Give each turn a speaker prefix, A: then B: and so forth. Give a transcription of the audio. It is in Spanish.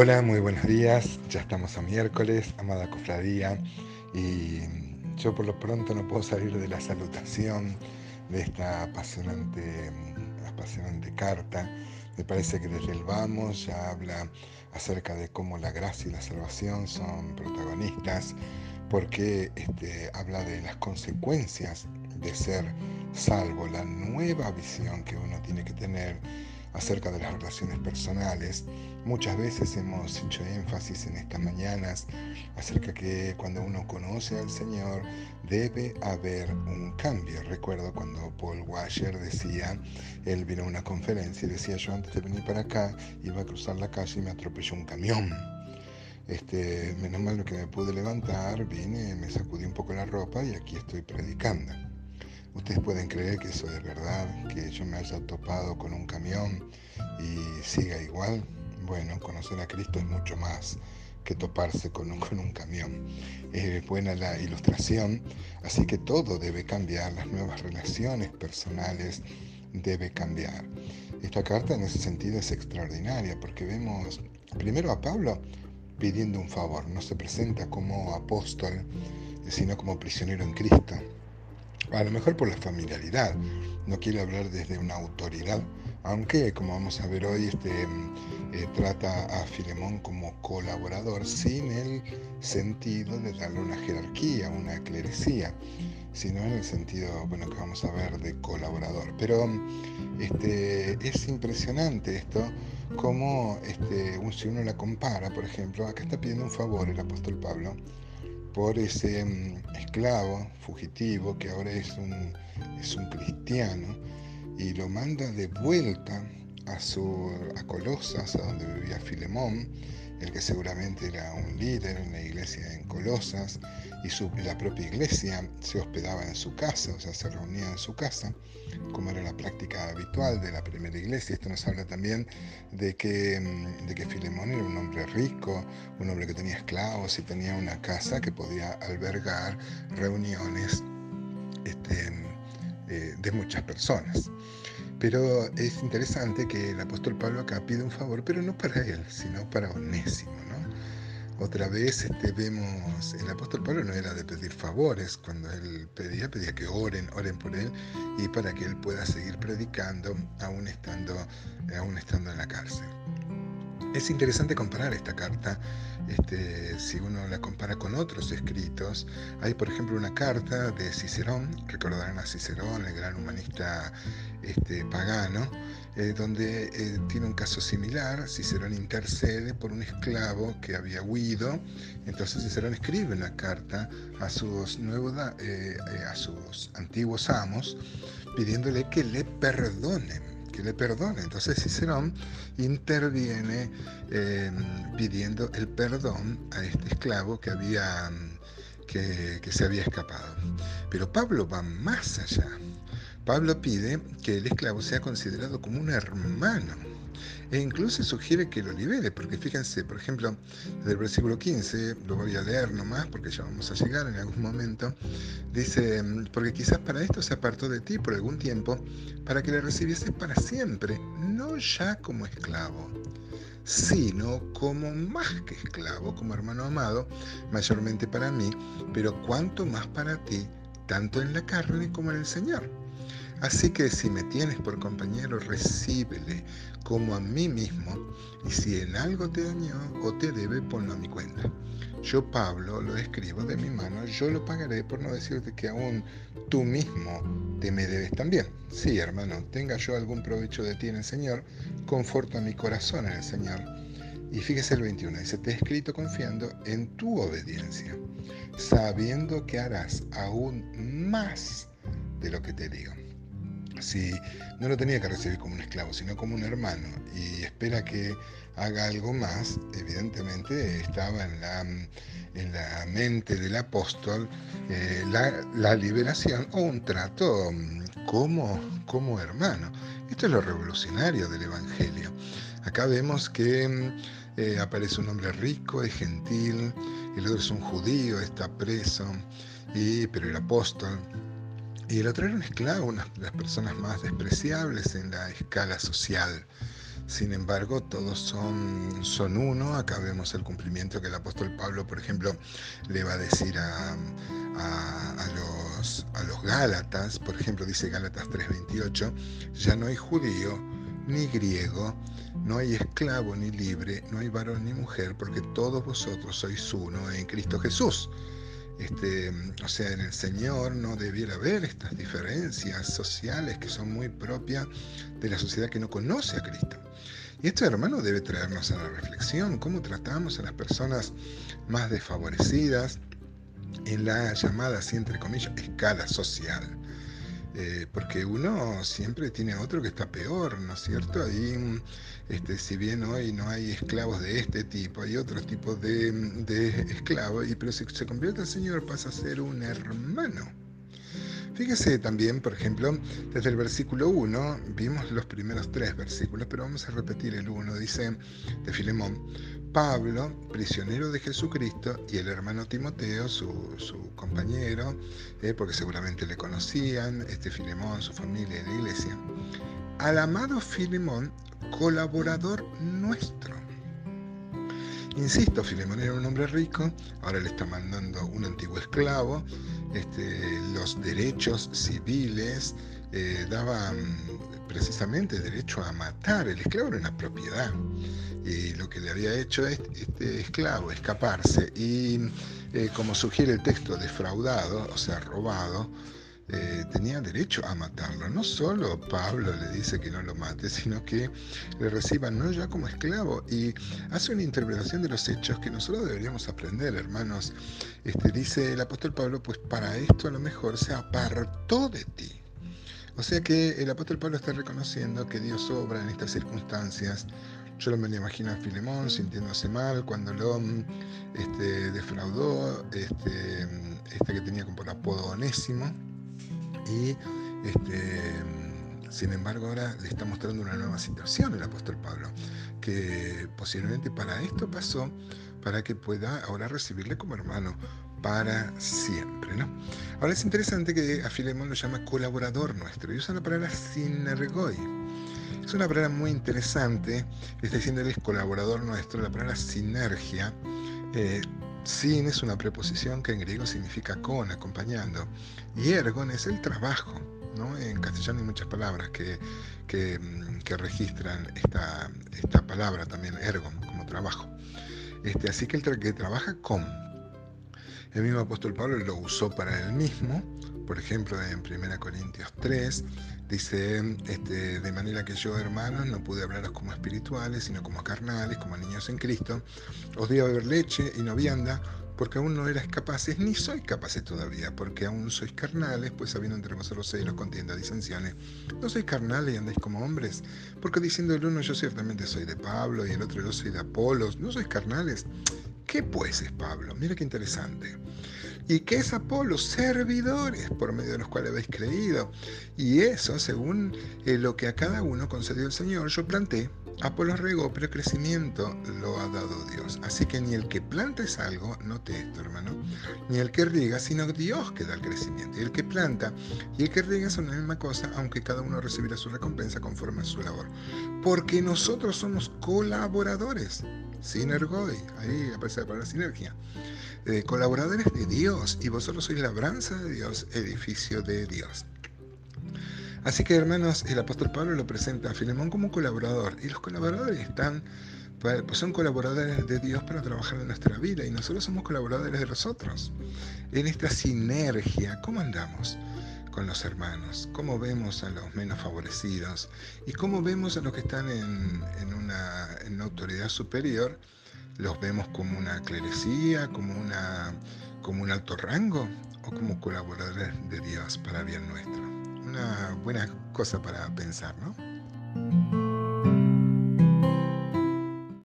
A: Hola, muy buenos días. Ya estamos a miércoles, amada cofradía, y yo por lo pronto no puedo salir de la salutación de esta apasionante, apasionante carta. Me parece que desde el vamos ya habla acerca de cómo la gracia y la salvación son protagonistas, porque este, habla de las consecuencias de ser salvo, la nueva visión que uno tiene que tener acerca de las relaciones personales. Muchas veces hemos hecho énfasis en estas mañanas acerca que cuando uno conoce al Señor debe haber un cambio. Recuerdo cuando Paul Washer decía, él vino a una conferencia y decía, yo antes de venir para acá iba a cruzar la calle y me atropelló un camión. Este, menos mal que me pude levantar, vine, me sacudí un poco la ropa y aquí estoy predicando. Ustedes pueden creer que eso es verdad, que yo me haya topado con un camión y siga igual. Bueno, conocer a Cristo es mucho más que toparse con un, camión. Es buena la ilustración, así que todo debe cambiar, las nuevas relaciones personales debe cambiar. Esta carta en ese sentido es extraordinaria porque vemos primero a Pablo pidiendo un favor, no se presenta como apóstol, sino como prisionero en Cristo a lo mejor por la familiaridad, no quiero hablar desde una autoridad, aunque como vamos a ver hoy este, eh, trata a Filemón como colaborador sin el sentido de darle una jerarquía, una clerecía, sino en el sentido bueno, que vamos a ver de colaborador. Pero este, es impresionante esto, como este, si uno la compara, por ejemplo, acá está pidiendo un favor el apóstol Pablo, por ese mm, esclavo fugitivo que ahora es un, es un cristiano y lo manda de vuelta a, su, a Colosas, a donde vivía Filemón, el que seguramente era un líder en la iglesia en Colosas, y la propia iglesia se hospedaba en su casa, o sea, se reunía en su casa, como era la práctica habitual de la primera iglesia. Esto nos habla también de que, mm, de que Filemón era un hombre rico, un hombre que tenía esclavos y tenía una casa que podía albergar reuniones este, eh, de muchas personas. Pero es interesante que el apóstol Pablo acá pide un favor, pero no para él, sino para Onésimo. ¿no? Otra vez este, vemos, el apóstol Pablo no era de pedir favores, cuando él pedía, pedía que oren, oren por él y para que él pueda seguir predicando aún estando, aún estando en la cárcel. Es interesante comparar esta carta, este, si uno la compara con otros escritos. Hay, por ejemplo, una carta de Cicerón, recordarán a Cicerón, el gran humanista este, pagano, eh, donde eh, tiene un caso similar. Cicerón intercede por un esclavo que había huido. Entonces Cicerón escribe una carta a sus, nuevos, eh, a sus antiguos amos pidiéndole que le perdonen le perdone. Entonces Cicerón interviene em, pidiendo el perdón a este esclavo que, había, que, que se había escapado. Pero Pablo va más allá. Pablo pide que el esclavo sea considerado como un hermano e incluso sugiere que lo libere, porque fíjense, por ejemplo, del versículo 15, lo voy a leer nomás porque ya vamos a llegar en algún momento, dice, porque quizás para esto se apartó de ti por algún tiempo, para que le recibiese para siempre, no ya como esclavo sino como más que esclavo, como hermano amado, mayormente para mí, pero cuanto más para ti, tanto en la carne como en el Señor. Así que si me tienes por compañero, recíbele como a mí mismo, y si en algo te dañó o te debe, ponlo a mi cuenta. Yo, Pablo, lo escribo de mi mano, yo lo pagaré por no decirte que aún tú mismo te me debes también. Sí, hermano, tenga yo algún provecho de ti en el Señor, conforta mi corazón en el Señor. Y fíjese el 21, dice, te he escrito confiando en tu obediencia, sabiendo que harás aún más de lo que te digo si no lo tenía que recibir como un esclavo, sino como un hermano, y espera que haga algo más, evidentemente estaba en la, en la mente del apóstol eh, la, liberación o un trato mm, como, como hermano. Esto es lo revolucionario del Evangelio. Acá vemos que mm, eh, aparece un hombre rico, es gentil, el otro es un judío, está preso, y, pero el apóstol y el otro era un esclavo, una de las personas más despreciables en la escala social. sin embargo, todos son, son uno. Acá vemos el cumplimiento que el apóstol Pablo, por ejemplo, le va a decir a, los, a los Gálatas, por ejemplo, dice Gálatas 3:28, ya no hay judío ni griego, no hay esclavo ni libre, no hay varón ni mujer, porque todos vosotros sois uno en Cristo Jesús. Este, o sea, en el Señor no debiera haber estas diferencias sociales que son muy propias de la sociedad que no conoce a Cristo. Y esto, hermano, debe traernos a la reflexión, cómo tratamos a las personas más desfavorecidas en la llamada, así entre comillas, escala social. Eh, porque uno siempre tiene otro que está peor, ¿no es cierto? Ahí, este, si bien hoy no hay esclavos de este tipo, hay otros tipos de, de esclavos, y, pero si se convierte el Señor pasa a ser un hermano. Fíjese también, por ejemplo, desde el versículo 1, vimos los primeros tres versículos, pero vamos a repetir el 1, dice de Filemón, Pablo, prisionero de Jesucristo, y el hermano Timoteo, su, compañero, eh, porque seguramente le conocían, este Filemón, su familia y la iglesia, al amado Filemón, colaborador nuestro. Insisto, Filemón era un hombre rico, ahora le está mandando un antiguo esclavo, este, los derechos civiles eh, daban precisamente derecho a matar, el esclavo era una propiedad y lo que le había hecho este, esclavo escaparse y eh, como sugiere el texto defraudado, o sea, robado, eh, tenía derecho a matarlo. No solo Pablo le dice que no lo mate, sino que le reciba no ya como esclavo y hace una interpretación de los hechos que nosotros deberíamos aprender, hermanos. Este, dice el apóstol Pablo, pues para esto a lo mejor se apartó de ti. O sea que el apóstol Pablo está reconociendo que Dios obra en estas circunstancias yo me imagino a Filemón sintiéndose mal cuando lo este, defraudó, este, este, que tenía como por apodo Onésimo. Y este, sin embargo ahora le está mostrando una nueva situación el apóstol Pablo, que posiblemente para esto pasó, para que pueda ahora recibirle como hermano para siempre. ¿no? Ahora es interesante que a Filemón lo llama colaborador nuestro y usa la palabra sinergoi es una palabra muy interesante, está diciendo él es colaborador nuestro, la palabra sinergia. Eh, sin es una preposición que en griego significa con, acompañando. Y ergon es el trabajo. ¿no? En castellano hay muchas palabras que, que, mm, registran esta, esta, palabra también, ergon, como trabajo. Este, así que el que trabaja con. El mismo apóstol Pablo lo usó para él mismo, por ejemplo, en 1 Corintios 3, dice, este, de manera que yo, hermanos, no pude hablaros como espirituales, sino como carnales, como niños en Cristo. Os di a beber leche y no vianda, porque aún no erais capaces, ni sois capaces todavía, porque aún sois carnales, pues habiendo entre vosotros celos, contiendas, disensiones. No sois carnales y andáis como hombres, porque diciendo el uno yo ciertamente soy de Pablo y el otro yo soy de Apolos, no sois carnales. ¿Qué pues es Pablo? Mira qué interesante. ¿Y qué es Apolo? Servidores por medio de los cuales habéis creído. Y eso según eh, lo que a cada uno concedió el Señor. Yo planté, Apolo regó, pero el crecimiento lo ha dado Dios. Así que ni el que planta es algo, note esto hermano, ni el que riega, sino Dios que da el crecimiento. Y el que planta y el que riega son la misma cosa, aunque cada uno recibirá su recompensa conforme a su labor. Porque nosotros somos colaboradores. Sinergoi, ahí aparece la palabra sinergia eh, colaboradores de Dios y vosotros sois labranza de Dios, edificio de Dios. Así que hermanos, el apóstol Pablo lo presenta a Filemón como colaborador y los colaboradores están, pues son colaboradores de Dios para trabajar en nuestra vida y nosotros somos colaboradores de nosotros. En esta sinergia, ¿cómo andamos? con los hermanos, cómo vemos a los menos favorecidos y cómo vemos a los que están en una autoridad superior los vemos como una clerecía, como, una, como un alto rango o como colaboradores de Dios para bien nuestro. Una buena cosa para pensar, ¿no?